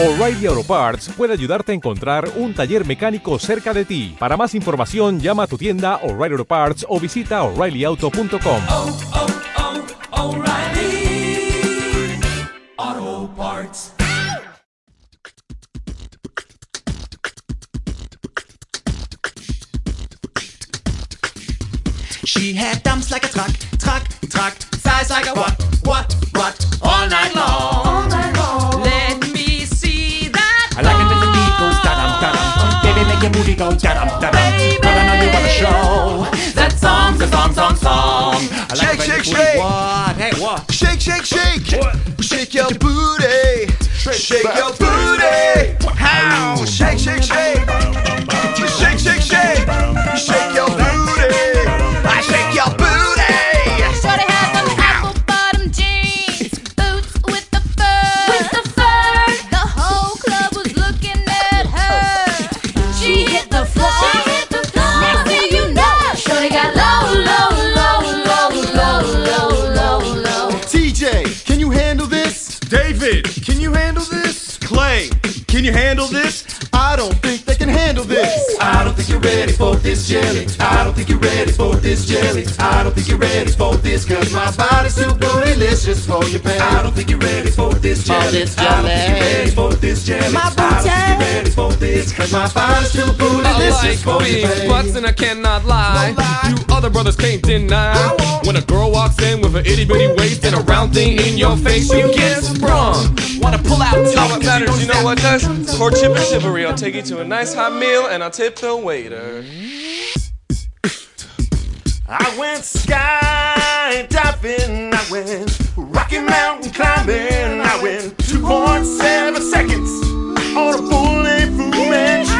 O'Reilly Auto Parts puede ayudarte a encontrar un taller mecánico cerca de ti. Para más información, llama a tu tienda O'Reilly Auto Parts o visita oreillyauto.com. oh, oh, Parts. She had dumps like a truck, truck, truck, size like a what, what, what, all night long. Baby, make your booty go da dum da dum. Baby. Girl, I know you wanna show that song's a song, song, song. I like Shake, shake, shake. What? Hey, what? Shake, shake, shake. What? Shake your booty. Shake your booty. How? Shake, shake. Shake, you handle this? I don't think they can handle this. I don't think you're ready for this jelly. I don't think you're ready for this jelly. I don't think you're ready for this cause my body's too bootylicious for your belly. I don't think you're ready for this jelly. I don't think you're ready for this jelly. My I don't think you're ready for this cause my body's too bootylicious like for your belly. butts and I cannot lie. You other brothers can't deny. When a girl walks in with an itty bitty waist and a round thing in your face, you get sprung. Wanna pull out You know what matters? You know what does? Courtship and chivalry. I'll take you to a nice hot meal and I'll tip the waiter. I went skydiving, I went Rocky Mountain climbing, I went 2.7 seconds on a full-length Fu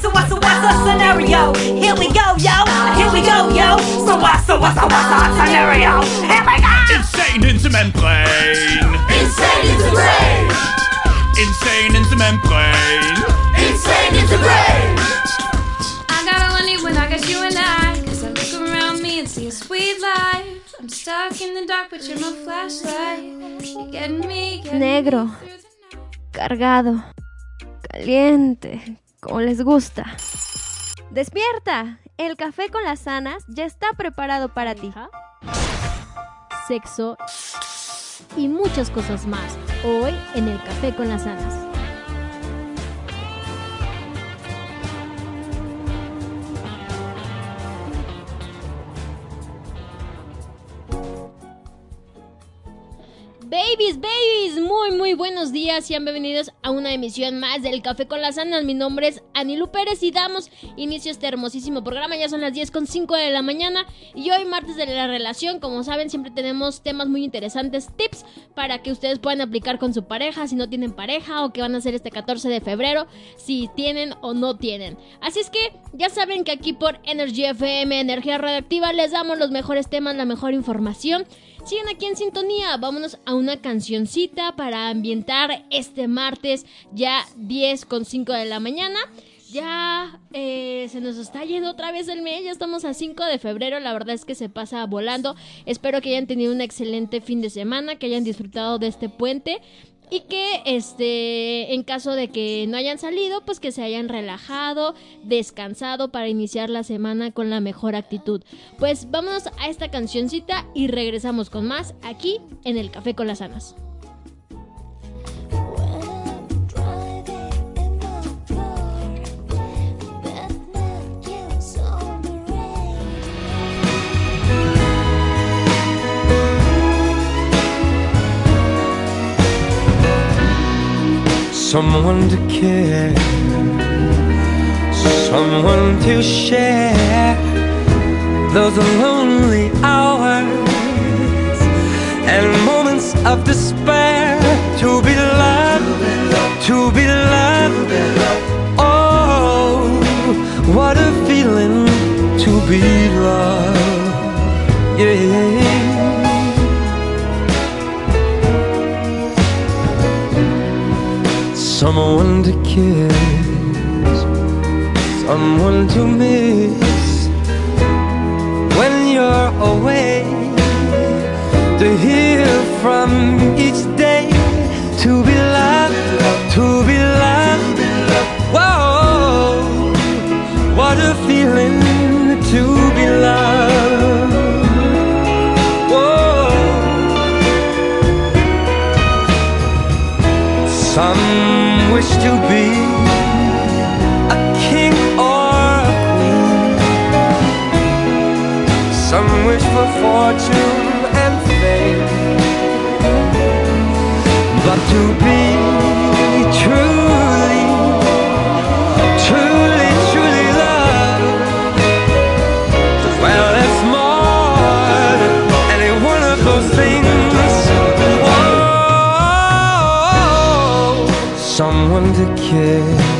So what? So what? So what's the scenario? Here we go, yo. Here we go, yo. So what? So what? So what's the scenario? Here we go. Insane in the membrane. Insane is the brain. Insane in the membrane. Insane the brain. I got all I need when I got you and I. Cause I look around me and see a sweet life. I'm stuck in the dark, but you're my flashlight. You're getting me, getting Negro. cargado, caliente, como les gusta. Despierta, el café con las sanas ya está preparado para ti. sexo y muchas cosas más. Hoy en el Café con las Anas. Babies, babies, muy muy buenos días, sean bienvenidos a una emisión más del Café con las Anas. Mi nombre es Anilu Pérez y damos inicio a este hermosísimo programa. Ya son las 10 con 5 de la mañana y hoy martes de la relación, como saben, siempre tenemos temas muy interesantes, tips para que ustedes puedan aplicar con su pareja, si no tienen pareja o qué van a hacer este 14 de febrero, si tienen o no tienen. Así es que ya saben que aquí por Energy FM, Energía Radioactiva, les damos los mejores temas, la mejor información. Siguen aquí en sintonía, vámonos a una cancioncita para ambientar este martes ya 10 con 5 de la mañana. Ya eh, se nos está yendo otra vez el mes, ya estamos a 5 de febrero, la verdad es que se pasa volando. Espero que hayan tenido un excelente fin de semana, que hayan disfrutado de este puente y que este en caso de que no hayan salido pues que se hayan relajado descansado para iniciar la semana con la mejor actitud. Pues vámonos a esta cancioncita y regresamos con más aquí en el café con las anas Someone to care, someone to share those lonely hours and moments of despair. To be loved, to be loved. Kiss, someone to miss when you're away. To hear from each day, to be loved, to be loved. Whoa, what a feeling to be loved. Whoa. Some wish to be a king or a queen. Some wish for fortune and fame. But to be someone to kiss,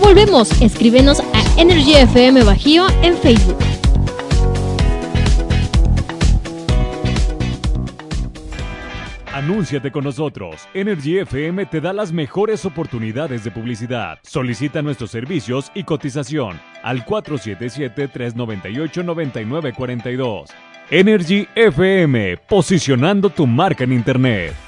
Volvemos, escríbenos a Energy FM Bajío en Facebook. Anúnciate con nosotros. Energy FM te da las mejores oportunidades de publicidad. Solicita nuestros servicios y cotización al 477-398-9942. Energy FM, posicionando tu marca en Internet.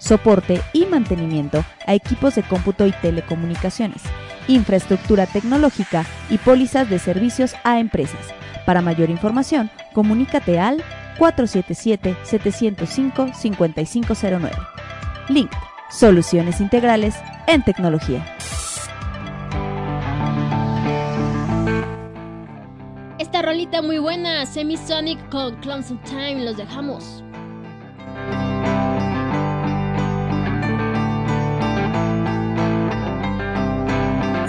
soporte y mantenimiento a equipos de cómputo y telecomunicaciones, infraestructura tecnológica y pólizas de servicios a empresas. Para mayor información, comunícate al 477-705-5509. Link, soluciones integrales en tecnología. Esta rolita muy buena, Semisonic con Clowns Time, los dejamos.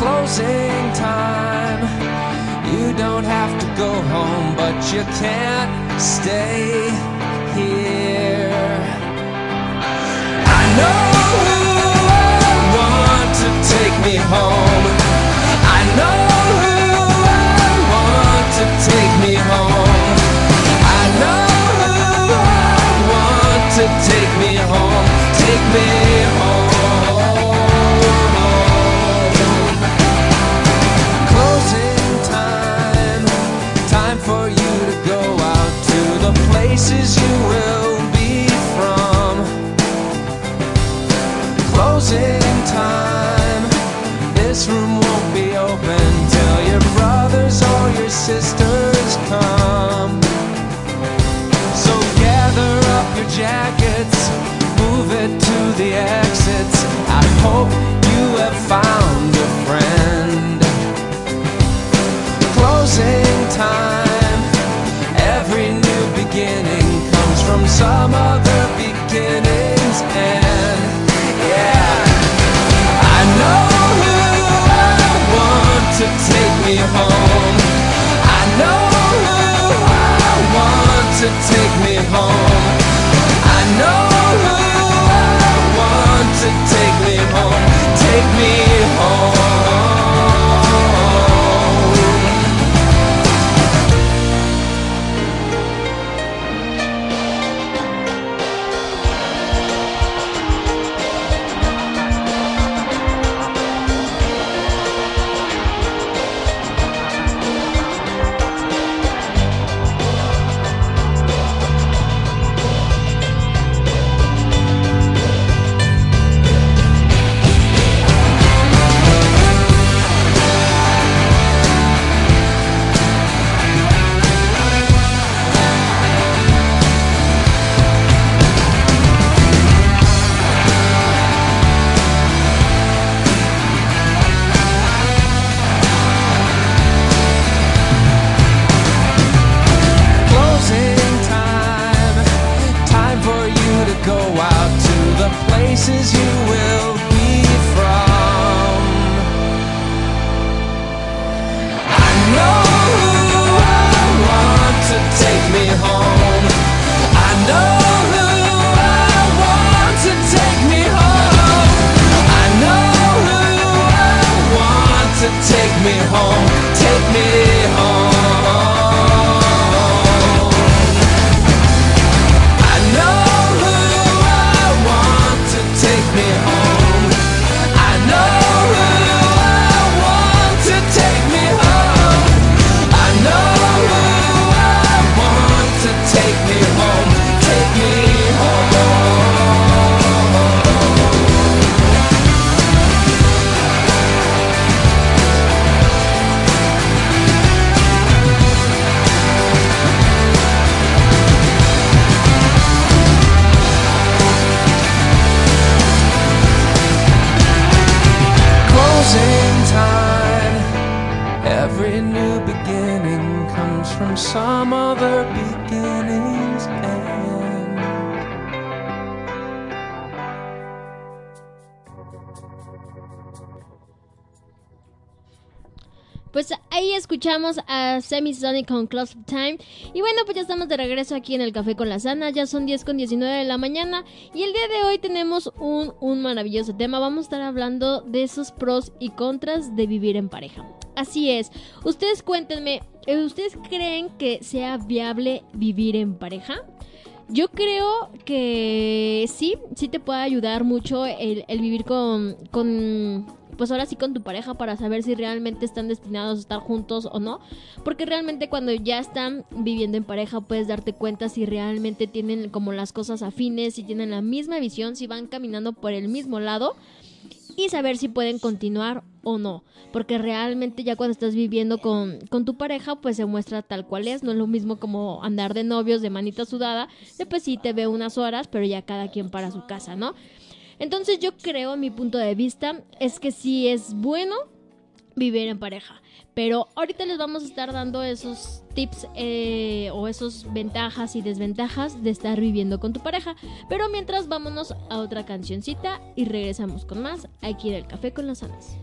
closing time. You don't have to go home, but you can't stay here. I know who I want to take me home. I know sisters come. So gather up your jackets, move it to the exits. I hope you have found a friend closing time. Every new beginning comes from some other beginning's end. Escuchamos a Semisonic con Close of Time. Y bueno, pues ya estamos de regreso aquí en el Café con la Sana. Ya son 10 con 19 de la mañana. Y el día de hoy tenemos un, un maravilloso tema. Vamos a estar hablando de esos pros y contras de vivir en pareja. Así es. Ustedes cuéntenme, ¿eh, ¿ustedes creen que sea viable vivir en pareja? Yo creo que sí, sí te puede ayudar mucho el, vivir con, pues ahora sí con tu pareja para saber si realmente están destinados a estar juntos o no. Porque realmente cuando ya están viviendo en pareja puedes darte cuenta si realmente tienen como las cosas afines, si tienen la misma visión, si van caminando por el mismo lado y saber si pueden continuar o no. Porque realmente ya cuando estás viviendo con, con tu pareja, pues se muestra tal cual es. No es lo mismo como andar de novios, de manita sudada. De pues sí te veo unas horas, pero ya cada quien para su casa, ¿no? Entonces yo creo, mi punto de vista, es que sí es bueno vivir en pareja. Pero ahorita les vamos a estar dando esos tips eh, o esos ventajas y desventajas de estar viviendo con tu pareja. Pero mientras vámonos a otra cancioncita y regresamos con más aquí en el Café con las Anas.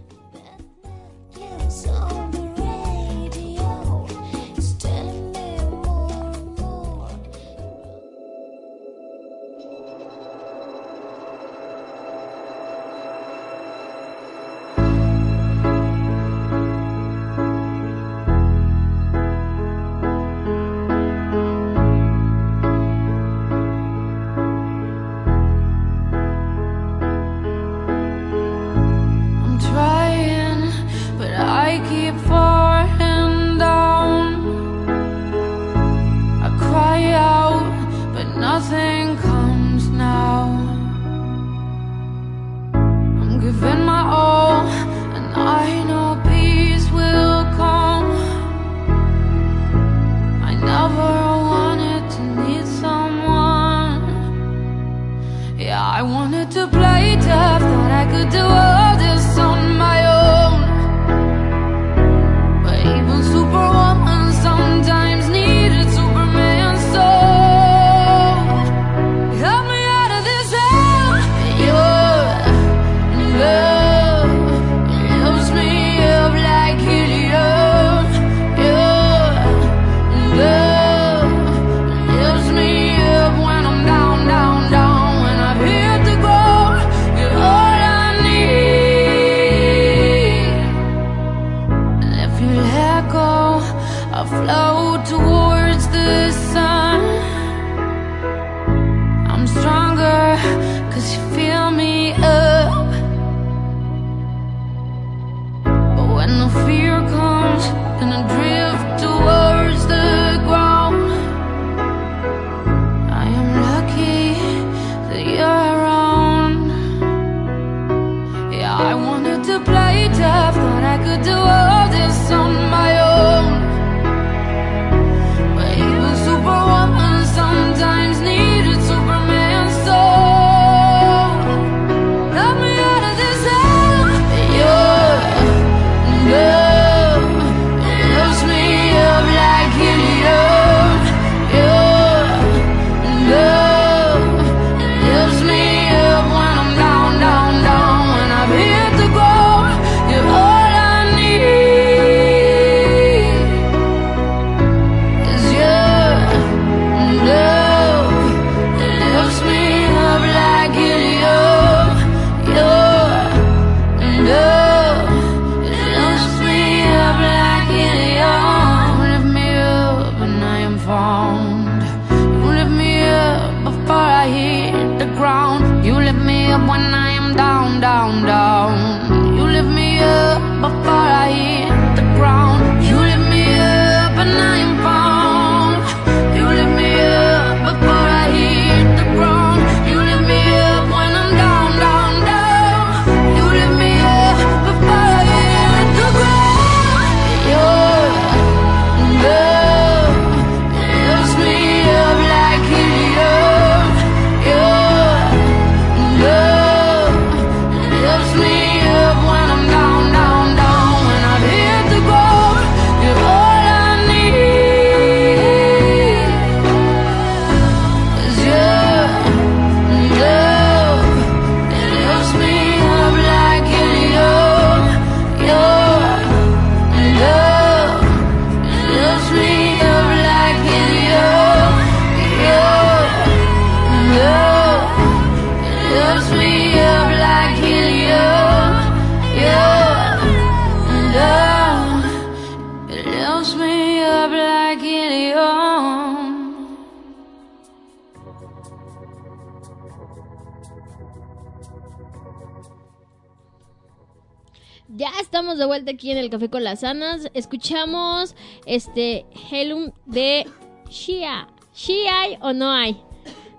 Sanas. Escuchamos este Helum de Shia. ¿Sí hay o no hay?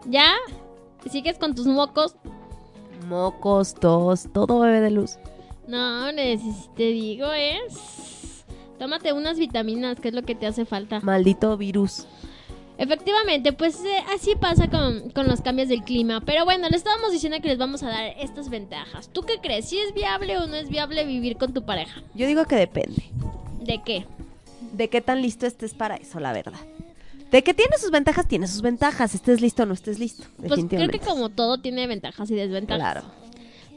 ¿Ya? ¿Sigues con tus mocos? Mocos, tos, todo bebé de luz. No, te digo, es. Tómate unas vitaminas, que es lo que te hace falta. Maldito virus. Efectivamente, pues eh, así pasa con, con los cambios del clima. Pero bueno, les estábamos diciendo que les vamos a dar estas ventajas. ¿Tú qué crees? ¿Si es viable o no es viable vivir con tu pareja? Yo digo que depende. ¿De qué? De qué tan listo estés para eso, la verdad. De que tiene sus ventajas, tiene sus ventajas. Estés listo o no estés listo. Pues creo que como todo tiene ventajas y desventajas. Claro.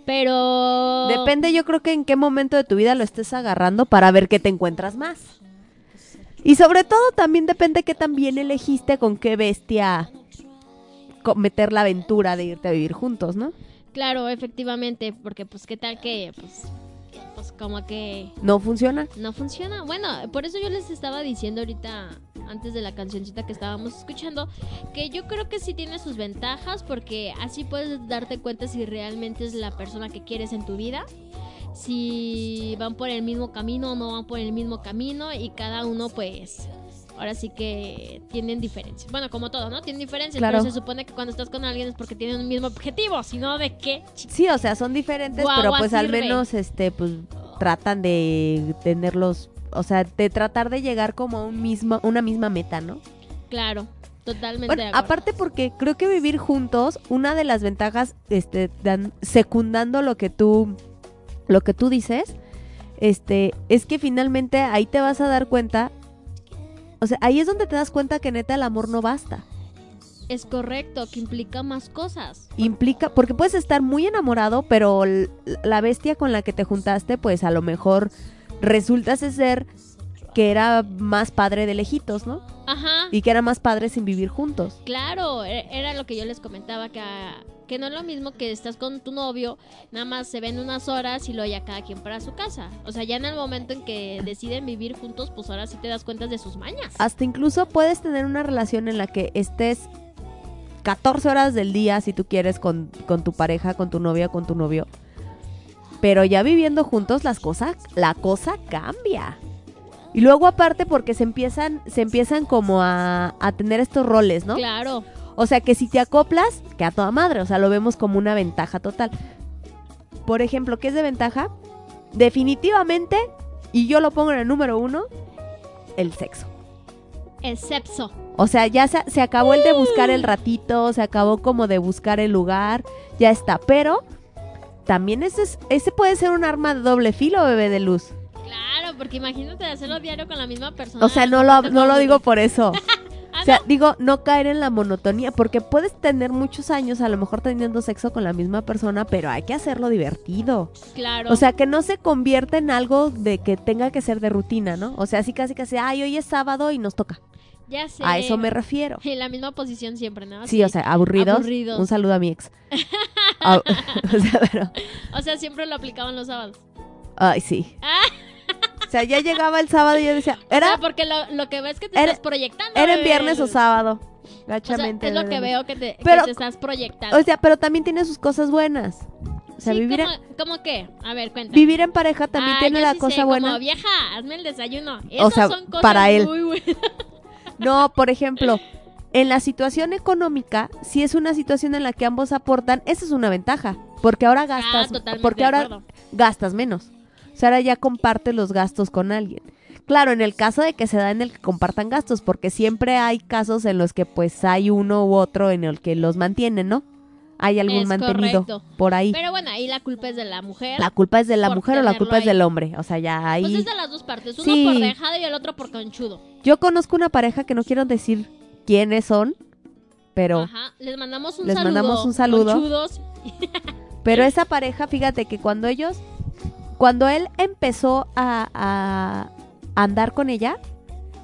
Pero... Depende, yo creo que en qué momento de tu vida lo estés agarrando para ver qué te encuentras más. Y sobre todo también depende qué tan bien elegiste con qué bestia cometer la aventura de irte a vivir juntos, ¿no? Claro, efectivamente, porque pues qué tal que pues pues como que ¿No funciona? no funciona. Bueno, por eso yo les estaba diciendo ahorita antes de la cancioncita que estábamos escuchando que yo creo que sí tiene sus ventajas porque así puedes darte cuenta si realmente es la persona que quieres en tu vida. Si van por el mismo camino o no van por el mismo camino y cada uno pues ahora sí que tienen diferencias. Bueno, como todo, ¿no? Tienen diferencias, Claro. pero se supone que cuando estás con alguien es porque tienen un mismo objetivo, sino de qué Sí, o sea, son diferentes, pero pues al menos este pues tratan de tenerlos, o sea, de tratar de llegar como a un mismo una misma meta, ¿no? Claro, totalmente Bueno, de acuerdo. aparte porque creo que vivir juntos, una de las ventajas, este, dan- secundando lo que tú, lo que tú dices, este, es que finalmente ahí te vas a dar cuenta, o sea, ahí es donde te das cuenta que neta el amor no basta. Es correcto, que implica más cosas. Implica, porque puedes estar muy enamorado, pero la bestia con la que te juntaste, pues a lo mejor resulta ser que era más padre de lejitos, ¿no? Ajá. Y que era más padre sin vivir juntos. Claro, e- era lo que yo les comentaba, que, que no es lo mismo que estás con tu novio, nada más se ven unas horas y luego ya cada quien para su casa. O sea, ya en el momento en que deciden vivir juntos, pues ahora sí te das cuenta de sus mañas. Hasta incluso puedes tener una relación en la que estés 14 horas del día, si tú quieres, con, con tu pareja, con tu novia, con tu novio. Pero ya viviendo juntos, las cosas, la cosa cambia. Y luego aparte porque se empiezan, se empiezan como a, a tener estos roles, ¿no? Claro. O sea que si te acoplas, que a toda madre, o sea, lo vemos como una ventaja total. Por ejemplo, ¿qué es de ventaja? Definitivamente, y yo lo pongo en el número uno, el sexo. El sexo. O sea, ya se, se acabó el de buscar el ratito, se acabó como de buscar el lugar, ya está. Pero también ese, es, ese puede ser un arma de doble filo, bebé de luz. Claro, porque imagínate hacerlo diario con la misma persona. O sea, no lo, no lo digo por eso. O sea, digo, no caer en la monotonía, porque puedes tener muchos años a lo mejor teniendo sexo con la misma persona, pero hay que hacerlo divertido. Claro. O sea, que no se convierta en algo de que tenga que ser de rutina, ¿no? O sea, así casi casi, ay, hoy es sábado y nos toca. ya sé. A eso me refiero. En la misma posición siempre, ¿no? Sí, o sea, aburridos. Aburridos. Un saludo a mi ex. Ah, o sea, pero, O sea, siempre lo aplicaban los sábados. ay, sí. O sea, ya llegaba el sábado y yo decía, O era, porque lo, lo que ves que te Era- estás proyectando. era en viernes o sábado. O sea, Gachamente. es lo que veo que te, que Pero- te estás proyectando. O sea, pero también tiene sus cosas buenas. O sea, Sí, vivir, ¿cómo, en, cómo qué? A ver, cuéntame. vivir en pareja también Ah, tiene yo la sí cosa sé, buena. Como vieja, hazme el desayuno. Esas sea, son cosas para él. muy buenas. No, por ejemplo, en la situación económica, si es una situación en la que ambos aportan, esa es una ventaja. Porque ahora gastas, Ah, totalmente porque ahora gastas menos. O sea, ahora ya compartes los gastos con alguien. Claro, en el caso de que se da en el que compartan gastos, porque siempre hay casos en los que pues hay uno u otro en el que los mantienen, ¿no? Hay algún Es mantenido correcto. por ahí. Pero bueno, ahí la culpa es de la mujer. La culpa es de la mujer o la culpa es del hombre. O sea, ya ahí... Pues es de las dos partes. Uno Sí. por dejado y el otro por conchudo. Yo conozco una pareja que no quiero decir quiénes son, pero... Ajá. Les mandamos un Les saludo. mandamos un saludo. conchudos. Pero esa pareja, fíjate que cuando ellos, cuando él empezó a, a andar con ella,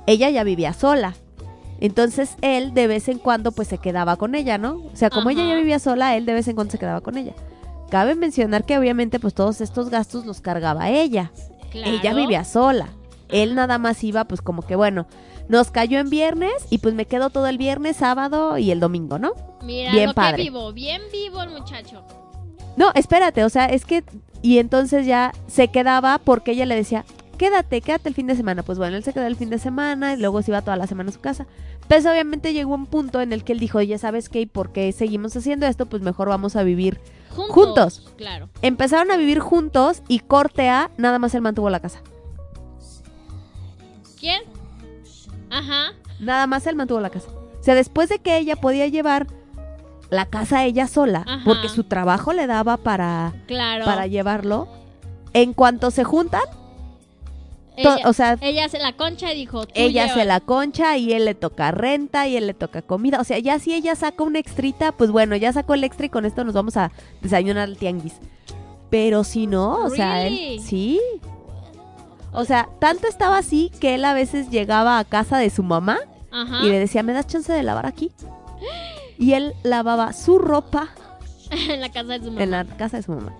ella ya vivía sola. Entonces él de vez en cuando pues se quedaba con ella, ¿no? O sea, como ella ya vivía sola, él de vez en cuando se quedaba con ella. Cabe mencionar que obviamente pues todos estos gastos los cargaba ella. Claro. Ella vivía sola. Él nada más iba pues como que bueno, nos cayó en viernes y pues me quedo todo el viernes, sábado y el domingo, ¿no? Mira, Bien lo padre. que vivo. Bien vivo el muchacho. No, espérate, o sea, es que. Y entonces ya se quedaba porque ella le decía, quédate, quédate el fin de semana. Pues bueno, él se quedó el fin de semana y luego se iba toda la semana a su casa. Pues obviamente llegó un punto en el que él dijo, ya sabes qué, ¿y por qué seguimos haciendo esto? Pues mejor vamos a vivir Juntos. juntos. Claro. Empezaron a vivir juntos y corte A, nada más él mantuvo la casa. ¿Quién? Ajá. Nada más él mantuvo la casa. O sea, después de que ella podía llevar la casa ella sola, Ajá. porque su trabajo le daba para, Claro. para llevarlo, en cuanto se juntan, ella, o sea, ella hace la concha y dijo, tú ella lleva. se la concha y él le toca renta y él le toca comida. O sea, ya si ella saca un extrita, pues bueno, ya sacó el extra y con esto nos vamos a desayunar al tianguis. Pero si no, o sea, él sí. O sea, tanto estaba así que él a veces llegaba a casa de su mamá Ajá. y le decía, ¿me das chance de lavar aquí? Y él lavaba su ropa en la casa de su mamá. en la casa de su mamá.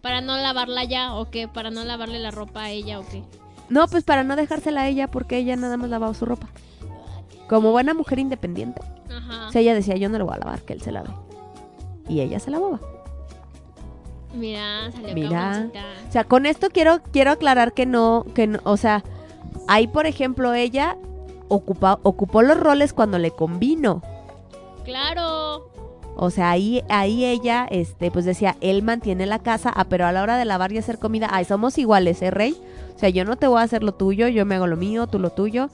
Para no lavarla ya o qué, para no lavarle la ropa a ella o qué. No, pues para no dejársela a ella porque ella nada más lavaba su ropa. Como buena mujer independiente. Ajá. O sea, ella decía, yo no le voy a lavar, que él se lave. Y ella se lavaba. Mira, salió Mira. O sea, con esto quiero, quiero aclarar que no, que no, o sea, ahí por ejemplo ella ocupa, ocupó los roles cuando le convino. Claro. O sea, ahí, ahí ella, este, pues decía, él mantiene la casa, ah, pero a la hora de lavar y hacer comida, ay, somos iguales, ¿eh, Rey? O sea, yo no te voy a hacer lo tuyo, yo me hago lo mío, tú lo tuyo.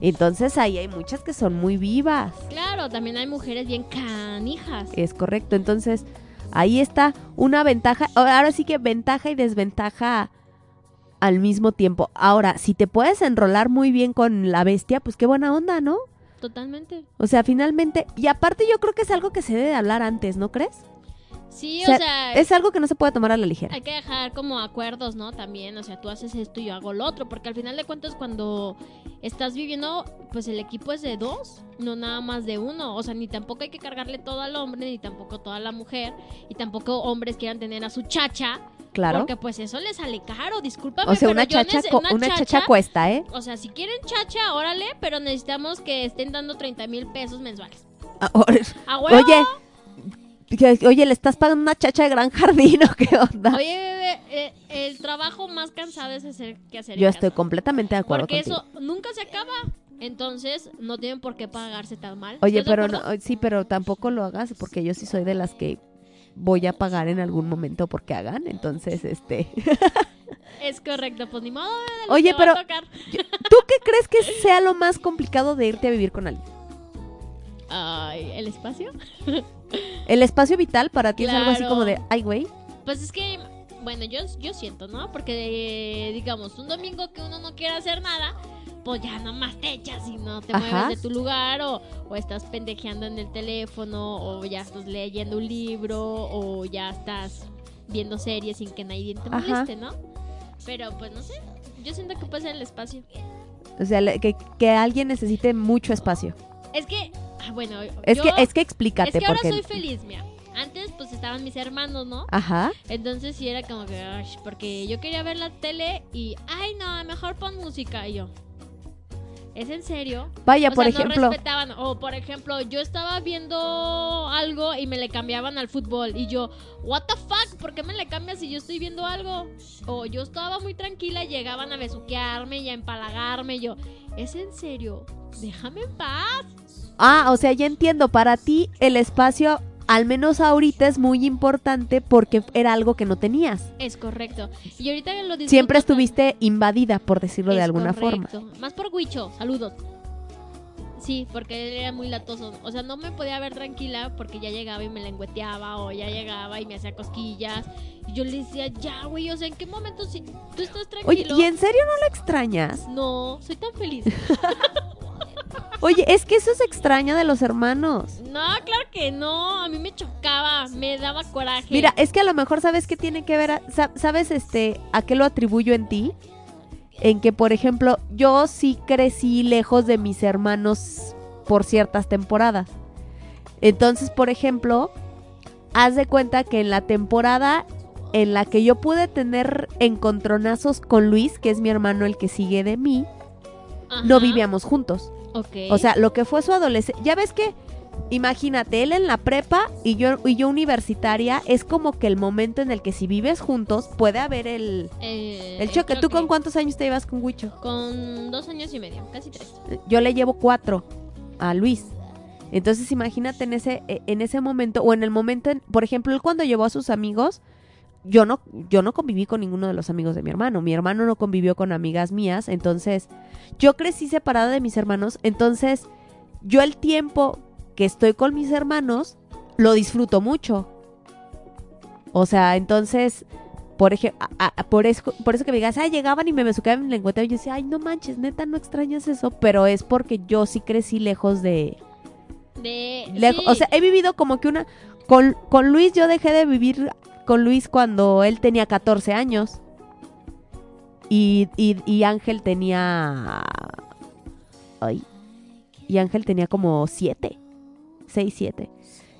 Entonces ahí hay muchas que son muy vivas. Claro, también hay mujeres bien canijas. Es correcto. Entonces, ahí está una ventaja. Ahora sí que ventaja y desventaja al mismo tiempo. Ahora, si te puedes enrolar muy bien con la bestia, pues qué buena onda, ¿no? Totalmente. O sea, finalmente. Y aparte, yo creo que es algo que se debe de hablar antes, ¿no crees? Sí, O sea, o sea, es algo que no se puede tomar a la ligera. hay que dejar como acuerdos, ¿no? También, o sea, tú haces esto y yo hago lo otro, porque al final de cuentas cuando estás viviendo, pues el equipo es de dos, no nada más de uno, o sea, ni tampoco hay que cargarle todo al hombre, ni tampoco toda la mujer, y tampoco hombres quieran tener a su chacha, Claro. porque pues eso le sale caro, discúlpame, O sea, una chacha, una chacha cuesta, ¿eh? O sea, si quieren chacha, órale, pero necesitamos que estén dando 30 mil pesos mensuales. Ah, o- ¡A huevo! Oye, oye, le estás pagando una chacha de gran jardín o qué onda. Oye, bebé, eh, el trabajo más cansado es hacer que hacer Yo casa. estoy completamente de acuerdo Porque contigo. eso nunca se acaba. Entonces, no tienen por qué pagarse tan mal. Oye, ¿Estás de pero no, sí, pero tampoco lo hagas porque yo sí soy de las que voy a pagar en algún momento porque hagan, entonces este. Es correcto, pues ni modo. Oye, te va a pero tocar. ¿tú qué crees que sea lo más complicado de irte a vivir con alguien? Ay, ¿el espacio? El espacio vital para ti es algo así como de, ay, güey. Pues es que, bueno, yo, yo siento, ¿no? Porque, eh, digamos, un domingo que uno no quiere hacer nada, pues ya nomás te echas y no te Ajá. mueves de tu lugar o, o estás pendejeando en el teléfono o ya estás leyendo un libro o ya estás viendo series sin que nadie te Ajá. moleste, ¿no? Pero pues no sé, yo siento que puede ser el espacio. O sea, que, que alguien necesite mucho espacio. Es que, ah, bueno, Es yo- que, es que explícate, es que ahora porque. soy feliz, mira. Estaban mis hermanos, ¿no? Ajá. Entonces sí era como que, porque yo quería ver la tele y, ay no, mejor pon música. Y yo, ¿es en serio? Vaya, O por sea, no ejemplo. respetaban. O por ejemplo, yo estaba viendo algo y me le cambiaban al fútbol. Y yo, ¿What the fuck? ¿Por qué me le cambias si yo estoy viendo algo? O yo estaba muy tranquila y llegaban a besuquearme y a empalagarme. Y yo, ¿es en serio? Déjame en paz. Ah, o sea, ya entiendo. Para ti, el espacio, al menos ahorita, es muy importante porque era algo que no tenías. Es correcto. Y ahorita lo Siempre estuviste invadida, por decirlo de alguna forma. correcto. Más por Huicho, saludos. Sí, porque él era muy latoso. O sea, no me podía ver tranquila porque ya llegaba y me lengüeteaba o ya llegaba y me hacía cosquillas. Y yo le decía, ya, güey, o sea, ¿en qué momento si tú estás Oye, tranquilo? ¿y en serio no lo extrañas? No, soy tan feliz. Oye, es que eso se extraña de los hermanos. no, claro que no. A mí me chocaba, me daba coraje. Mira, es que a lo mejor sabes qué tiene que ver, a- sabes este a qué lo atribuyo en ti, en que por ejemplo yo sí crecí lejos de mis hermanos por ciertas temporadas. Entonces, por ejemplo, haz de cuenta que en la temporada en la que yo pude tener encontronazos con Luis, que es mi hermano el que sigue de mí, no vivíamos juntos. Ok. O sea, lo que fue su adolescencia. Ya ves que imagínate, él en la prepa y yo, y yo universitaria, es como que el momento en el que si vives juntos puede haber el, Eh, el choque. ¿Tú con cuántos años te llevas con Huicho? Con dos años y medio, casi tres. Yo le llevo cuatro a Luis. Entonces imagínate en ese, eh, en ese momento, o en el momento, en- por ejemplo, él cuando llevó a sus amigos, yo no, yo no conviví con ninguno de los amigos de mi hermano. Mi hermano no convivió con amigas mías. Entonces, yo crecí separada de mis hermanos. Entonces, yo el tiempo que estoy con mis hermanos, lo disfruto mucho. O sea, entonces, por ejemplo, por eso, por eso que me digas, ay, llegaban y me besucaban en el lengüeteo, yo decía, ay, no manches, neta, no extrañas eso, pero es porque yo sí crecí lejos de... De. lejo- sí, O sea, he vivido como que una... Con, con Luis yo dejé de vivir con Luis cuando él tenía 14 años. Y, y, y Ángel tenía... Ay. Y Ángel tenía como 7. 6, 7.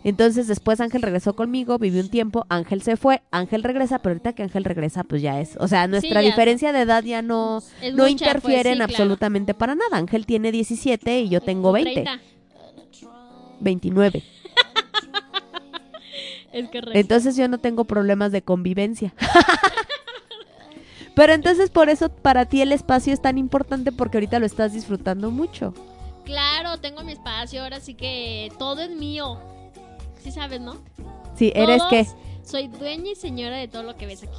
Entonces después Ángel regresó conmigo, viví un tiempo, Ángel se fue, Ángel regresa, pero ahorita que Ángel regresa, pues ya es, o sea, nuestra diferencia de edad ya no, Es no mucha, interfiere pues, sí, en claro. absolutamente para nada. Ángel tiene 17 y yo tengo 20, 30. 29. Es correcto. Entonces yo no tengo problemas de convivencia. Pero entonces por eso para ti el espacio es tan importante porque ahorita lo estás disfrutando mucho. Claro, tengo mi espacio, ahora sí que todo es mío. Sí sabes, ¿no? Sí, eres Todos- que Soy dueña y señora de todo lo que ves aquí.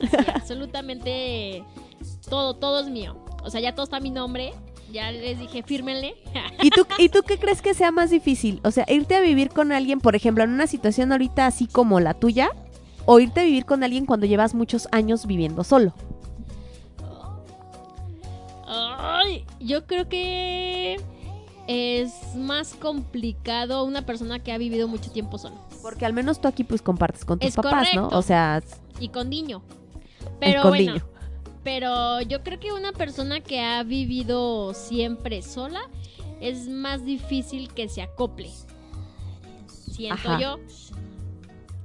Absolutamente todo, todo es mío. O sea, ya todo está a mi nombre. Ya les dije, fírmenle. ¿Y tú, ¿Y tú qué crees que sea más difícil? O sea, irte a vivir con alguien, por ejemplo, en una situación ahorita así como la tuya, o irte a vivir con alguien cuando llevas muchos años viviendo solo. Ay, yo creo que es más complicado una persona que ha vivido mucho tiempo sola. Porque al menos tú aquí pues compartes con tus Es papás, ¿no? O sea, Y con niño. Pero con bueno, niño. Pero yo creo que una persona que ha vivido siempre sola es más difícil que se acople. Siento Ajá. yo.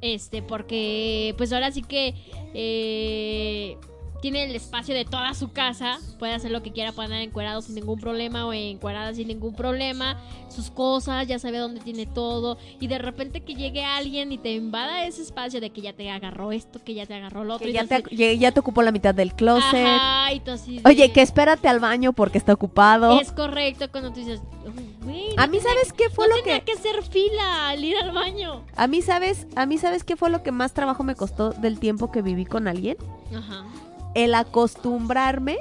Este, porque pues ahora sí que eh, tiene el espacio de toda su casa, puede hacer lo que quiera, puede andar encuerado sin ningún problema o encuerada sin ningún problema, sus cosas, ya sabe dónde tiene todo y de repente que llegue alguien y te invada ese espacio de que ya te agarró esto, que ya te agarró lo otro. que y ya te, ya- te ocupó la mitad del closet. Ajá, y así Oye, que espérate al baño porque está ocupado. Es correcto cuando tú dices, "Uy, güey, A mí, tenía- ¿sabes qué fue no lo tenía que- que hacer fila al ir al baño? A mí, ¿sabes? A mí, ¿sabes qué fue lo que más trabajo me costó del tiempo que viví con alguien? Ajá. El acostumbrarme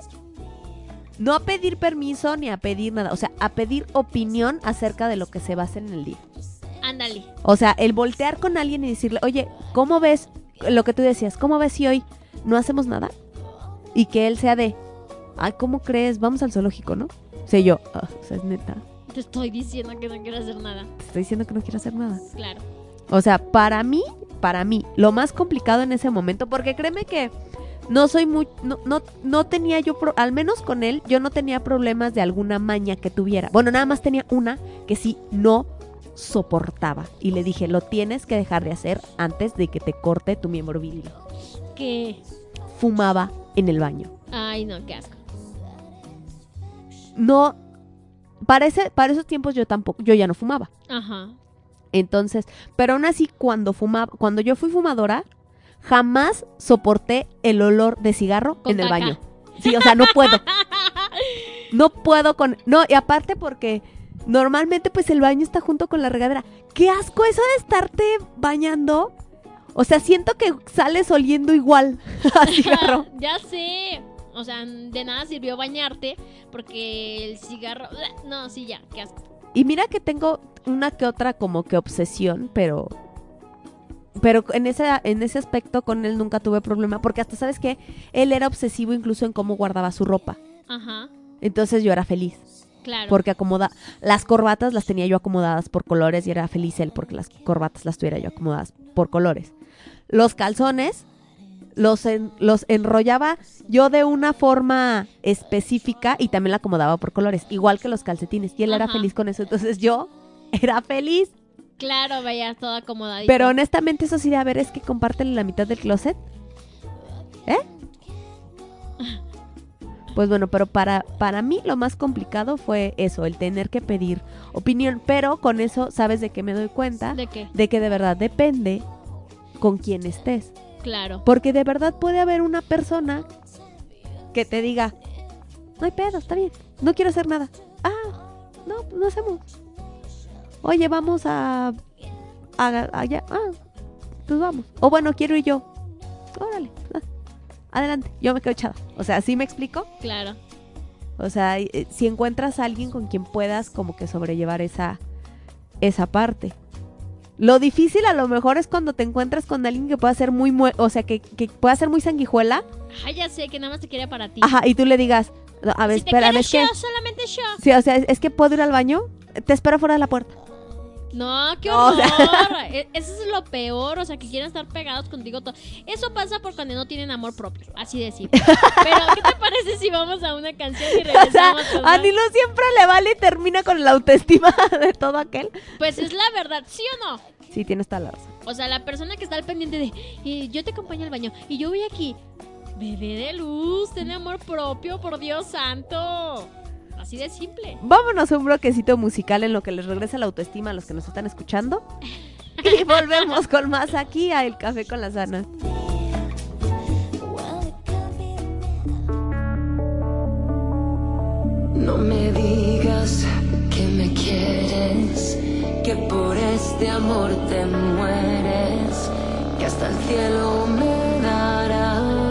no a pedir permiso ni a pedir nada, o sea, a pedir opinión acerca de lo que se va a hacer en el día. Ándale. O sea, el voltear con alguien y decirle, oye, ¿cómo ves lo que tú decías? ¿Cómo ves si hoy no hacemos nada? Y que él sea de, ay, ¿cómo crees? Vamos al zoológico, ¿no? Sé yo, "Ah, o sea, es neta, Te estoy diciendo que no quiero hacer nada. te estoy diciendo que no quiero hacer nada. Claro. O sea, para mí, para mí, lo más complicado en ese momento, porque créeme que no soy muy, no, no, no tenía yo, pro- al menos con él, yo no tenía problemas de alguna maña que tuviera. Bueno, nada más tenía una que sí no soportaba. Y le dije, lo tienes que dejar de hacer antes de que te corte tu miembro viril. Que. Fumaba en el baño. Ay, no, qué asco. No, para, ese, para esos tiempos yo tampoco, yo ya no fumaba. Ajá. Entonces, pero aún así cuando fumaba, cuando yo fui fumadora, jamás soporté el olor de cigarro Con en el baño. Sí, o sea, no puedo. No puedo con no, y aparte porque normalmente pues el baño está junto con la regadera. Qué asco eso de estarte bañando. O sea, siento que sales oliendo igual a cigarro. ya sé. O sea, de nada sirvió bañarte porque el cigarro. No, sí, ya, qué asco. Y mira que tengo una que otra como que obsesión, pero pero en ese en ese aspecto con él nunca tuve problema porque hasta sabes que él era obsesivo incluso en cómo guardaba su ropa. Ajá. Entonces yo era feliz. Claro. Porque acomoda las corbatas las tenía yo acomodadas por colores y era feliz él porque las corbatas las tuviera yo acomodadas por colores. Los calzones los, en- los enrollaba yo de una forma específica y también la acomodaba por colores, igual que los calcetines. Y él era feliz con eso. Entonces yo era feliz. Claro, veías todo acomodadito. Pero honestamente eso sí de a ver es que compártele la mitad del closet. ¿Eh? Pues bueno, pero para, para mí lo más complicado fue eso, el tener que pedir opinión. Pero con eso, ¿sabes de qué me doy cuenta? ¿De qué? De que de verdad depende con quién estés. Claro. Porque de verdad puede haber una persona que te diga, no hay pedo, está bien, no quiero hacer nada. Ah, no, no hacemos. Oye, vamos a, a- allá. Ah, pues vamos. O bueno, quiero ir yo. Órale, ah, adelante, yo me quedo echada. O sea, ¿sí me explico? Claro. O sea, eh, si encuentras a alguien con quien puedas como que sobrellevar esa, esa parte. Lo difícil a lo mejor es cuando te encuentras con alguien que pueda ser muy, mue- o sea, que, que pueda ser muy sanguijuela. Ah, ya sé que nada más te quería para ti. Ajá, y tú le digas, "No, a ver, Si te espérame, quieres es que... yo, solamente yo. Sí, o sea, es, es que puedo ir al baño, te espero fuera de la puerta. No, qué No, o horror. sea- E- Eso es lo peor, o sea, que quieren estar pegados contigo todo. Eso pasa por cuando no tienen amor propio, así de simple. Pero, ¿qué te parece si vamos a una canción y O sea, regresamos? con más? a Nilo siempre le vale y termina con la autoestima de todo aquel. Pues es la verdad, ¿sí o no? Sí, tienes toda la razón. O sea, la persona que está al pendiente de, "Eh, yo te acompaño al baño y yo voy aquí. Bebé de luz, ten amor propio, por Dios santo. Así de simple. Vámonos a un bloquecito musical en lo que les regresa la autoestima a los que nos están escuchando. Y volvemos con más aquí a El Café con las Anas. No me digas que me quieres, que por este amor te mueres, que hasta el cielo me darás.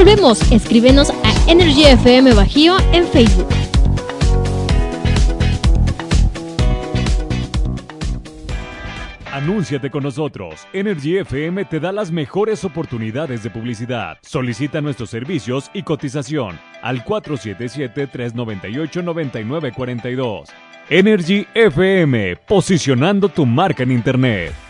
Volvemos. Escríbenos a Energy FM Bajío en Facebook. Anúnciate con nosotros. Energy FM te da las mejores oportunidades de publicidad. Solicita nuestros servicios y cotización al 477-398-9942. Energy FM, posicionando tu marca en Internet.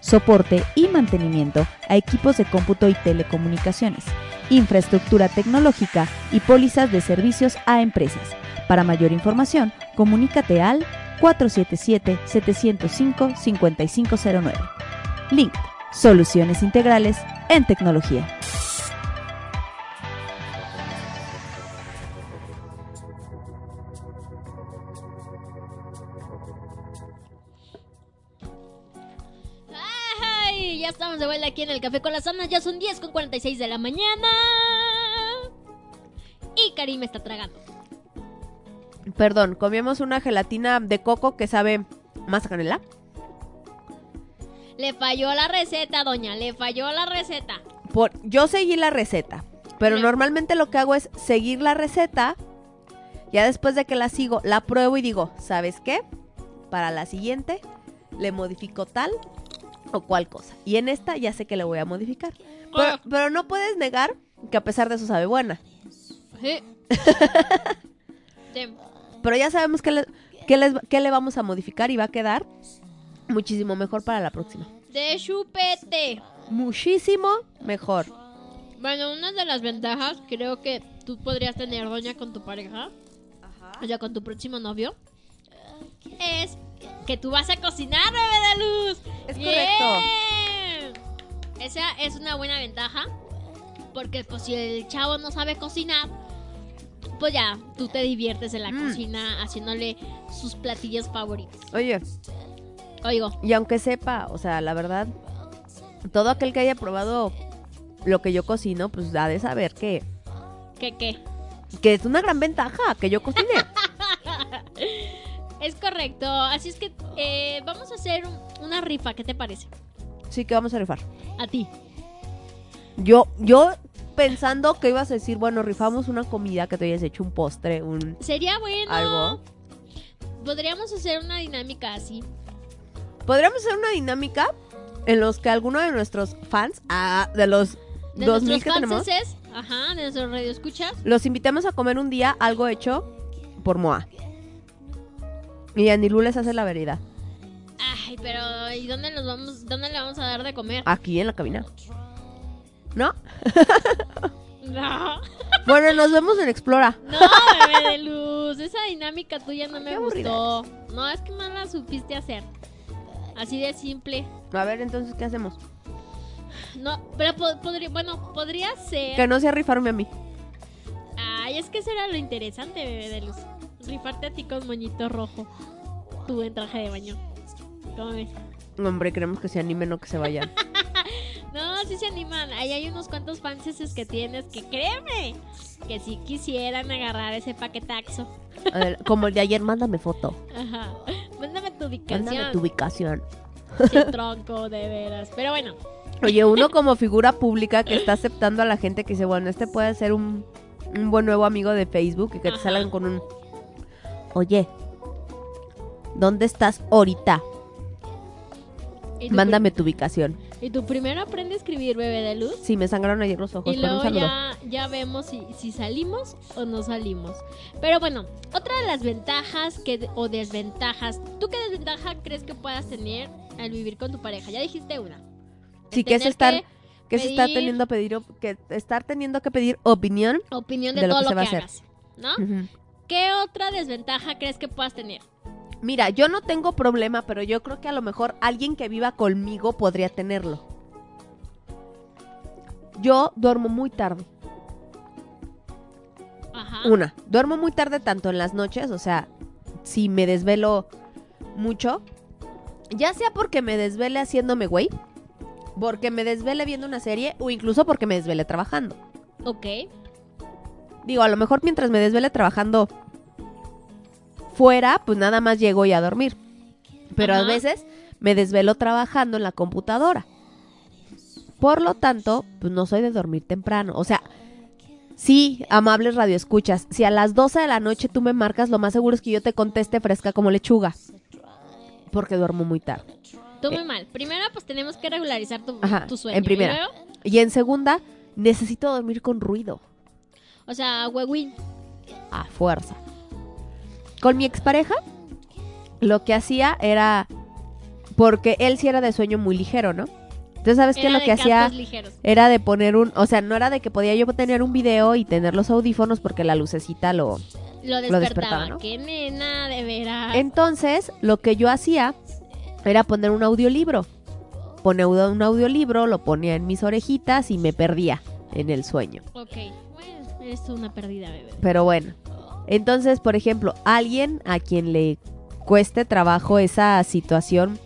soporte y mantenimiento a equipos de cómputo y telecomunicaciones, infraestructura tecnológica y pólizas de servicios a empresas. Para mayor información, comunícate al 477-705-5509. Link, soluciones integrales en tecnología. Estamos de vuelta aquí en el Café con las Anas. Ya son 10 con 46 de la mañana. Y Karim está tragando. Perdón, comíamos una gelatina de coco que sabe más a canela. Le falló la receta, doña. Le falló la receta. Por, yo seguí la receta, pero normalmente lo que hago es seguir la receta. Ya después de que la sigo, la pruebo y digo, ¿sabes qué? Para la siguiente le modifico tal o cual cosa. Y en esta ya sé que le voy a modificar. Pero, pero no puedes negar que a pesar de eso sabe buena. Sí. Sí. Pero ya sabemos que le, que les- que le vamos a modificar y va a quedar muchísimo mejor para la próxima. De chupete. Muchísimo mejor. Bueno, una de las ventajas creo que tú podrías tener, doña, con tu pareja, o sea, con tu próximo novio, es que tú vas a cocinar, bebé de luz. Es correcto. Esa es una buena ventaja, porque pues si el chavo no sabe cocinar, pues ya, tú te diviertes en la Mm. cocina haciéndole sus platillos favoritos. Oye, Oigo, y aunque sepa, o sea, la verdad, todo aquel que haya probado lo que yo cocino, pues ha de saber que, ¿qué qué? que es una gran ventaja que yo cocine. Correcto, así es que eh, vamos a hacer un- una rifa, ¿qué te parece? sí que vamos a rifar. A ti. Yo, yo pensando que ibas a decir, bueno, rifamos una comida que te hayas hecho un postre, un Sería bueno. algo. Podríamos hacer una dinámica así. Podríamos hacer una dinámica en los que alguno de nuestros fans, ah, de los De 2000 nuestros que tenemos, fanses, ajá, de nuestros radio escuchas. los invitemos a comer un día algo hecho por Moa. Y Anilú les hace la veredad. Ay, pero ¿y dónde nos vamos, dónde le vamos a dar de comer? Aquí en la cabina. ¿No? No, Bueno, nos vemos en Explora. no, bebé de luz, esa dinámica tuya no me gustó. No, es que no la supiste hacer. Así de simple. A ver, entonces, ¿qué hacemos? No, pero po- podría, bueno, podría ser. Que no sea rifarme a mí. Ay, es que eso era lo interesante, bebé de luz. Rifarte a ti con moñito rojo. Tú en traje de baño. ¿Cómo ves? Hombre, queremos que se animen o que se vayan. No, sí se animan. Ahí hay unos cuantos fanses que tienes que créeme que si quisieran agarrar ese paquetaxo. Ver, como el de ayer, mándame foto. Ajá. Mándame tu ubicación. Mándame tu ubicación. Qué tronco, de veras. Pero bueno, Oye, uno como figura pública que está aceptando a la gente que dice, bueno, este puede ser un, un buen nuevo amigo de Facebook y que te salgan con un... Oye, ¿dónde estás ahorita? ¿y tu, Mándame tu ubicación. y tu primero aprende a escribir, bebé de luz. Sí, me sangraron ayer los ojos, Y pero un luego saludo. ya, ya vemos si, si salimos o no salimos. Pero bueno, otra de las ventajas que, o desventajas. ¿Tú qué desventaja crees que puedas tener al vivir con tu pareja? Ya dijiste una. Sí, que es estar... que pedir- teniendo, pedir, op- que estar teniendo que pedir opinión. Opinión de, de lo todo que se va a hacer. hagas. ¿No? ¿Qué otra desventaja crees que puedas tener? Mira, yo no tengo problema, pero yo creo que a lo mejor alguien que viva conmigo podría tenerlo. yo duermo muy tarde. Ajá. Una, duermo muy tarde tanto en las noches, o sea, si me desvelo mucho, ya sea porque me desvele haciéndome güey, porque me desvele viendo una serie o incluso porque me desvele trabajando. Ok. Digo, a lo mejor mientras me desvele trabajando fuera, pues nada más llego y a dormir. Pero a veces me desvelo trabajando en la computadora. Por lo tanto, pues no soy de dormir temprano. O sea, sí, amables radioescuchas, si a las 12 de la noche tú me marcas, lo más seguro es que yo te conteste fresca como lechuga. Porque duermo muy tarde. Tú muy mal. Primero, pues tenemos que regularizar tu. Ajá, tu sueño. en primera. Y luego, Y en segunda, necesito dormir con ruido. O sea, huevín. a fuerza. Con mi expareja, lo que hacía era. Porque él sí era de sueño muy ligero, ¿no? Entonces, ¿sabes qué? Lo que hacía ligeros. era de poner un. O sea, no era de que podía yo tener un video y tener los audífonos porque la lucecita lo. Lo Lo despertaba. despertaba, ¿no? Qué nena, de veras. Entonces, lo que yo hacía era poner un audiolibro. Ponía un audiolibro, lo ponía en mis orejitas y me perdía en el sueño. Ok. Eres una perdida, bebé. Pero bueno. Entonces, por ejemplo, alguien a quien le cueste trabajo esa situación,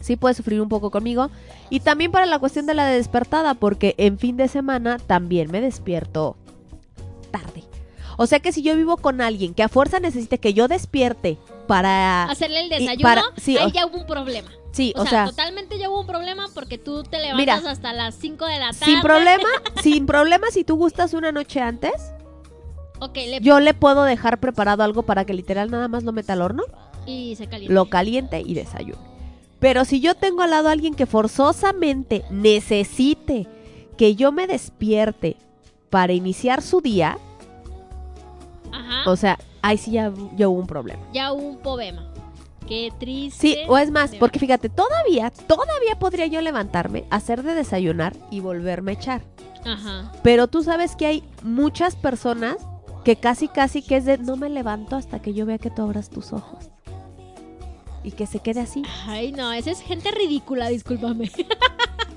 sí puede sufrir un poco conmigo. Y también para la cuestión de la despertada, porque en fin de semana también me despierto tarde. O sea que si yo vivo con alguien que a fuerza necesite que yo despierte para... Hacerle el desayuno, para- sí, ahí ya hubo un problema. Sí, o, o sea, sea- totalmente ya hubo un problema porque tú te levantas Mira, hasta las 5 de la tarde. Sin problema, sin problema si tú gustas una noche antes, Ok, le- yo le puedo dejar preparado algo para que literal nada más lo meta al horno. y se calienta. lo caliente y desayune. Pero si yo tengo al lado a alguien que forzosamente necesite que yo me despierte para iniciar su día, Ajá. o sea, ahí sí ya, ya hubo un problema. ya hubo un problema. Qué triste. Sí, o es más, porque fíjate, todavía, todavía podría yo levantarme, hacer de desayunar y volverme a echar. Ajá. Pero tú sabes que hay muchas personas que casi, casi que es de no me levanto hasta que yo vea que tú abras tus ojos. Y que se quede así. Ay, no, esa es gente ridícula, discúlpame.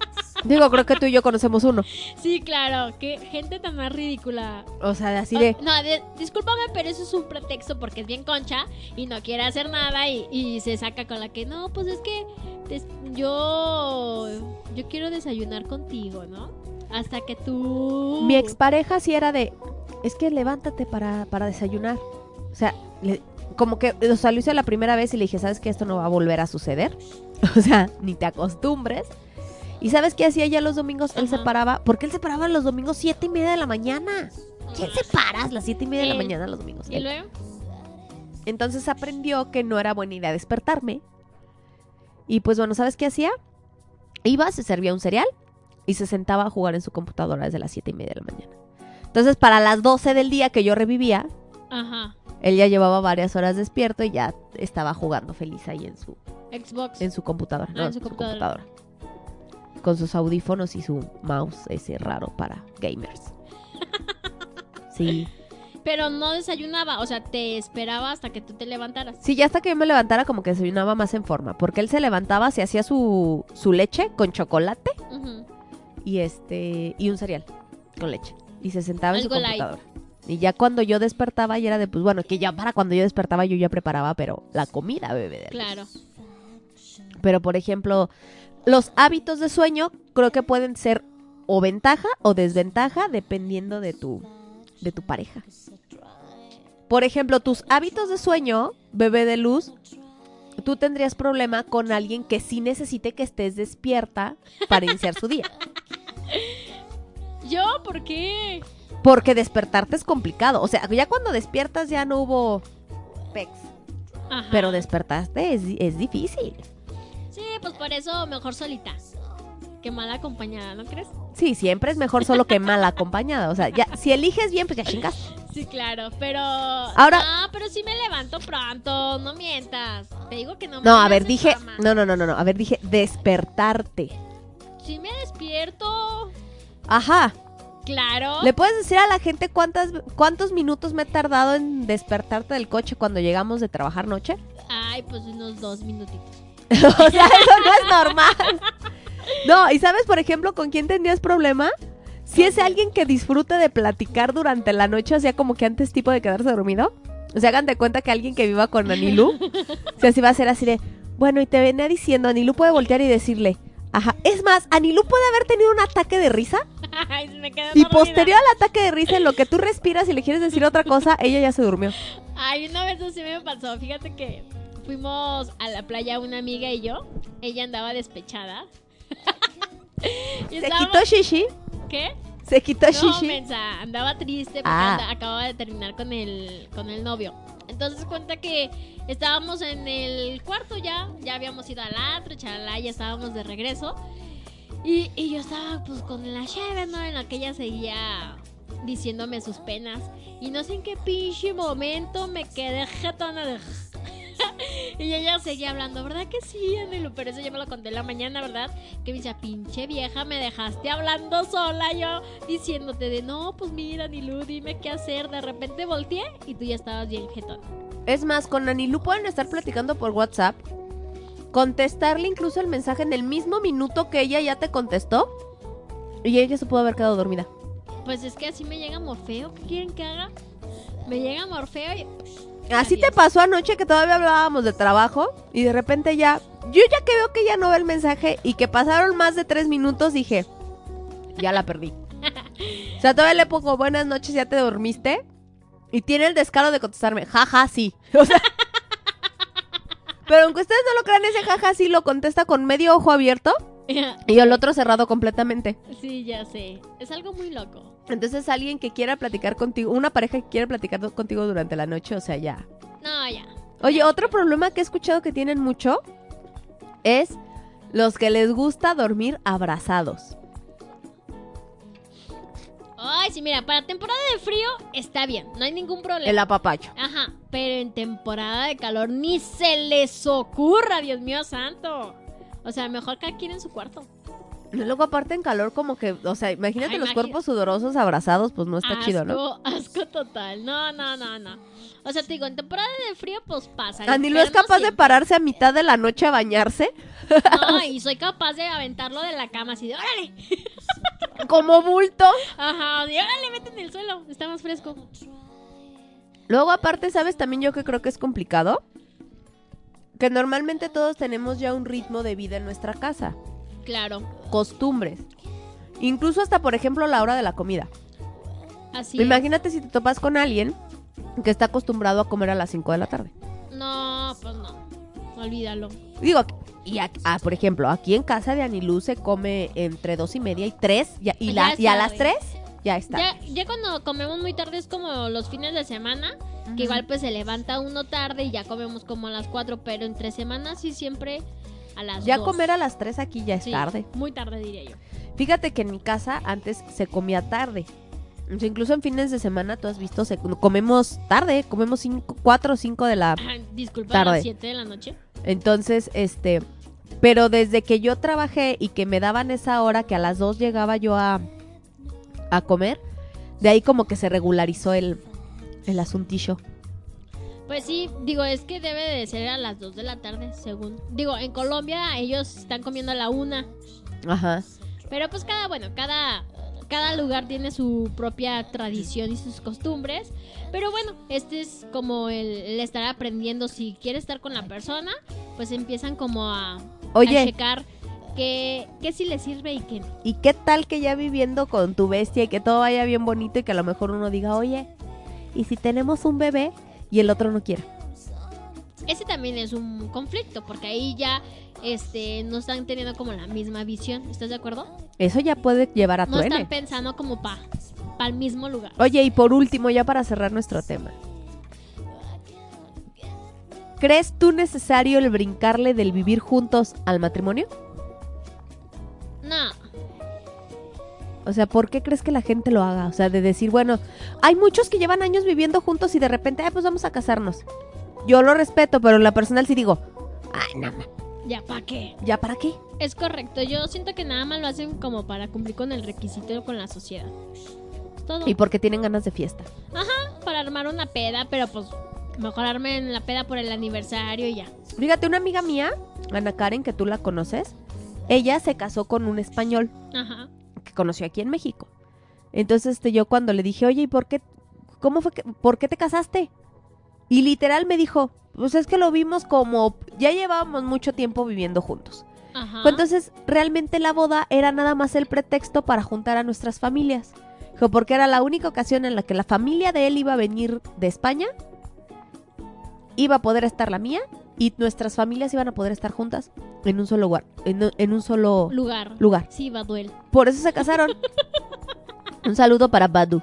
Digo, creo que tú y yo conocemos uno. sí, claro, qué gente tan más ridícula. O sea, así de... No, de- discúlpame, pero eso es un pretexto porque es bien concha y no quiere hacer nada y, y se saca con la que no, pues es que yo yo quiero desayunar contigo, ¿no? Hasta que tú Mi expareja sí era de, es que levántate para, para desayunar. O sea, le- como que, o sea, lo hice la primera vez y le dije, ¿sabes que esto no va a volver a suceder? O sea, ni te acostumbres. ¿Y sabes qué hacía ya los domingos? Él se paraba, porque él se paraba los domingos siete y media de la mañana. ¿Quién se para a las siete y media de la mañana los domingos? y luego Entonces aprendió que no era buena idea despertarme. Y pues bueno, ¿sabes qué hacía? Iba, se servía un cereal y se sentaba a jugar en su computadora desde las siete y media de la mañana. Entonces, para las 12 del día que yo revivía, Ajá. él ya llevaba varias horas despierto y ya estaba jugando feliz ahí en su, Xbox. en su computadora. Ah, no, en su computadora. Con sus audífonos y su mouse ese raro para gamers. Sí. Pero no desayunaba, o sea, te esperaba hasta que tú te levantaras. Sí, ya hasta que yo me levantara como que desayunaba más en forma. Porque él se levantaba, se hacía su, su leche con chocolate y este y un cereal con leche. Y se sentaba en su light. computadora. Y ya cuando yo despertaba, ya era de, pues bueno, que ya para cuando yo despertaba yo ya preparaba, pero la comida, bebé. de Claro. Pero, por ejemplo, los hábitos de sueño creo que pueden ser o ventaja o desventaja dependiendo de tu, de tu pareja. Por ejemplo, tus hábitos de sueño, bebé de luz, tú tendrías problema con alguien que sí necesite que estés despierta para iniciar su día. ¿Yo? ¿Por qué? Porque despertarte es complicado. O sea, ya cuando despiertas ya no hubo pex. Ajá. Pero despertaste es, es difícil. Sí, pues por eso mejor solita. Que mal acompañada, ¿no crees? Sí, siempre es mejor solo que mal acompañada. O sea, ya, si eliges bien, pues ya chingaste. Sí, claro, pero... Ahora- No, pero sí me levanto pronto, no mientas. Te digo que no me No, a ver, dije. fama. No, no, no, no, no. A ver, dije despertarte. Sí me despierto, Ajá. claro. ¿Le puedes decir a la gente cuántas, cuántos minutos me he tardado en despertarte del coche cuando llegamos de trabajar noche? Ay, pues unos dos minutitos. o sea, eso no es normal. No, y sabes, por ejemplo, con quién tendrías problema? Si es alguien que disfrute de platicar durante la noche, o sea, como que antes tipo de quedarse dormido. O sea, hagan de cuenta que alguien que viva con Anilú, o sea, si va a ser así de, bueno, y te venía diciendo, Anilú puede voltear y decirle, ajá, es más, Anilú puede haber tenido un ataque de risa Ay, me y dormida. posterior al ataque de risa, en lo que tú respiras y le quieres decir otra cosa, ella ya se durmió. Ay, una vez así me pasó. Fíjate que fuimos a la playa una amiga y yo. Ella andaba despechada. Y Se estábamos- quitó shishi, ¿Qué? se quitó No, shishi. mensa, andaba triste porque Ah. acababa de terminar con el, con el novio. Entonces cuenta que estábamos en el cuarto ya, ya habíamos ido al antro, chalala, ya estábamos de regreso. Y, y yo estaba pues con la cheve, ¿no? En la que ella seguía diciéndome sus penas. Y no sé en qué pinche momento me quedé jetona de... y ella seguía hablando, ¿verdad que sí, Anelu? Pero eso ya me lo conté en la mañana, ¿verdad? Que me decía, pinche vieja, me dejaste hablando sola yo, diciéndote de, no, pues mira, Anelu, dime qué hacer. De repente volteé y tú ya estabas bien jetona. Es más, con Anilú pueden estar platicando por WhatsApp, contestarle incluso el mensaje en el mismo minuto que ella ya te contestó y ella se pudo haber quedado dormida. Pues es que así me llega Morfeo, ¿qué quieren que haga? Me llega Morfeo y... Así te pasó anoche que todavía hablábamos de trabajo y de repente ya, yo ya que veo que ya no ve el mensaje y que pasaron más de tres minutos dije, ya la perdí. O sea, todavía le pongo buenas noches, ya te dormiste y tiene el descaro de contestarme, jaja, sí. O sea, pero aunque ustedes no lo crean, ese jaja sí lo contesta con medio ojo abierto y el otro cerrado completamente. Sí, ya sé. Es algo muy loco. Entonces alguien que quiera platicar contigo, una pareja que quiera platicar contigo durante la noche, o sea, ya. No, ya. Oye, otro problema que he escuchado que tienen mucho es los que les gusta dormir abrazados. Ay, sí, mira, para temporada de frío está bien, no hay ningún problema. El apapacho. Ajá, pero en temporada de calor ni se les ocurra, Dios mío santo. O sea, mejor cada quien en su cuarto. Y Luego aparte en calor como que, o sea, imagínate Ay, los cuerpos sudorosos abrazados, pues no está asco, chido, ¿no? Asco total. No, no, no, no. O sea, te digo, en temporada de frío, pues pasa. Anilo es capaz de pararse a mitad de la noche a bañarse. No, y soy capaz de aventarlo de la cama así de órale. Como bulto. Ajá, de órale, vete en el suelo. Está más fresco. Luego aparte, ¿sabes también yo que creo que es complicado? Que normalmente todos tenemos ya un ritmo de vida en nuestra casa. Claro. Costumbres. Incluso hasta, por ejemplo, la hora de la comida. Así es. Imagínate si te topas con alguien que está acostumbrado a comer a las 5 de la tarde. No, pues no. Olvídalo. Digo, y a- ah, por ejemplo, aquí en casa de Anilú se come entre dos y media y tres, y, la- y a las tres ya está. Ya, ya cuando comemos muy tarde es como los fines de semana, que igual pues se levanta uno tarde y ya comemos como a las 4, pero entre semanas sí siempre a las Ya dos. comer a las tres aquí ya es Sí, tarde. Muy tarde diría yo. Fíjate que en mi casa antes se comía tarde. Incluso en fines de semana, tú has visto, se, comemos tarde, comemos cinco, cuatro o cinco de la Ah, Disculpa, a tarde. las 7 de la noche. Entonces, este, pero desde que yo trabajé y que me daban esa hora que a las dos llegaba yo a, a comer, de ahí como que se regularizó el, el asuntillo. Pues sí, digo, es que debe de ser a las 2 de la tarde, según. Digo, en Colombia ellos están comiendo a la 1, Ajá. pero pues cada, bueno, cada, cada lugar tiene su propia tradición y sus costumbres. Pero bueno, este es como el, el estar aprendiendo. Si quiere estar con la persona, pues empiezan como a, a Oye. checar qué, qué sí le sirve y qué no. ¿Y qué tal que ya viviendo con tu bestia y que todo vaya bien bonito y que a lo mejor uno diga, oye, ¿y si tenemos un bebé y el otro no quiere? Ese también es un conflicto, porque ahí ya este, no están teniendo como la misma visión. ¿Estás de acuerdo? Eso ya puede llevar a No están pensando como para el mismo lugar. Oye, y por último, ya para cerrar nuestro tema. ¿Crees tú necesario el brincarle del vivir juntos al matrimonio? No, O sea, ¿por qué crees que la gente lo haga? O sea, de decir, bueno, hay muchos que llevan años viviendo juntos y de repente, ay, pues vamos a casarnos. Yo lo respeto, pero en la personal sí digo, ay, no, ma, ya para qué. ¿ya para qué? Es correcto, yo siento que nada más lo hacen como para cumplir con el requisito con la sociedad. Todo. Y porque tienen ganas de fiesta. Ajá, para armar una peda, pero pues mejor armen la peda por el aniversario y ya. Fíjate, una amiga mía, Ana Karen, que tú la conoces, ella se casó con un español Ajá. que conoció aquí en México. Entonces, este, yo cuando le dije, oye, ¿y por qué, cómo fue que, por qué te casaste? Y literal me dijo, pues es que lo vimos como, ya llevábamos mucho tiempo viviendo juntos. Ajá. Entonces, realmente la boda era nada más el pretexto para juntar a nuestras familias. Dijo, porque era la única ocasión en la que la familia de él iba a venir de España, iba a poder estar la mía y nuestras familias iban a poder estar juntas en un solo lugar, en, un- en un solo Lugar. lugar. Sí, Baduel. Por eso se casaron. un saludo para Badu.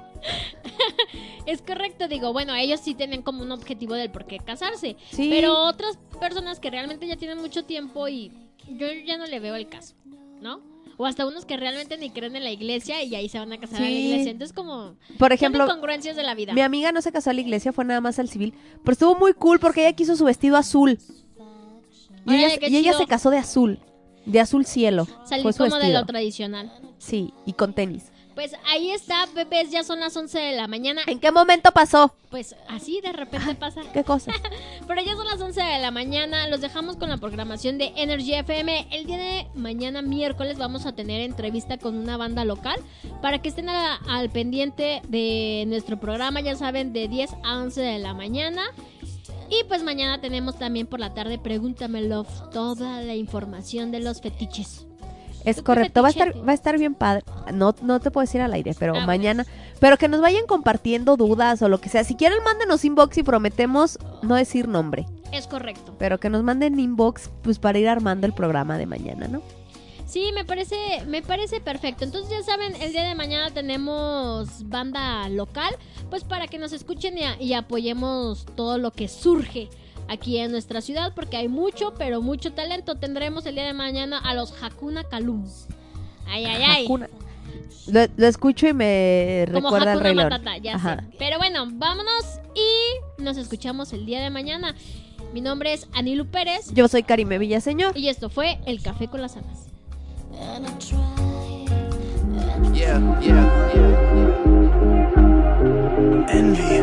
Es correcto, digo, bueno, ellos sí tienen como un objetivo del por qué casarse. Sí. Pero otras personas que realmente ya tienen mucho tiempo y yo ya no le veo el caso, ¿no? O hasta unos que realmente ni creen en la iglesia y ahí se van a casar a la Sí. iglesia. Entonces, como. Por ejemplo, incongruencias de la vida. Mi amiga no se casó a la iglesia, fue nada más al civil. Pero estuvo muy cool porque ella quiso su vestido azul. Y, ella, y se casó de azul. De azul cielo. Salí fue su como de vestido. lo tradicional. Sí, y con tenis. Pues ahí está, bebés, ya son las 11 de la mañana. ¿En qué momento pasó? Pues así de repente pasa. ¿Qué cosa? Pero ya son las 11 de la mañana, los dejamos con la programación de Energy FM. El día de mañana, miércoles, vamos a tener entrevista con una banda local para que estén a- al pendiente de nuestro programa, ya saben, de 10 a 11 de la mañana. Y pues mañana tenemos también por la tarde, pregúntame Love, toda la información de los fetiches. Es ¿Tú qué correcto, va a estar, va a estar bien padre. No, no te puedo decir al aire, pero Ah, mañana. Pero que nos vayan compartiendo dudas o lo que sea. Si quieren, mándenos inbox y prometemos no decir nombre. Es correcto. Pero que nos manden inbox, pues para ir armando el programa de mañana, ¿no? Sí, me parece, me parece perfecto. Entonces ya saben, el día de mañana tenemos banda local, pues para que nos escuchen y, a- y apoyemos todo lo que surge aquí en nuestra ciudad, porque hay mucho, pero mucho talento. Tendremos el día de mañana a los Hakuna Kalum. Ay, ay, ay. Hakuna- Lo, lo escucho y me Como recuerda Hakuna. Matata, ya Ajá. sé. Pero bueno, vámonos y nos escuchamos el día de mañana. Mi nombre es Anilu Pérez. Yo soy Karime Villaseñor. Y esto fue El Café con las Amas. Yeah, yeah, yeah. Envy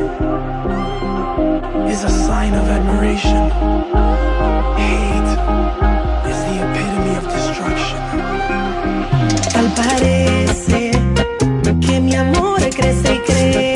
is a sign of admiration. Hate is the epitome of destruction. Que mi amor crece y crece,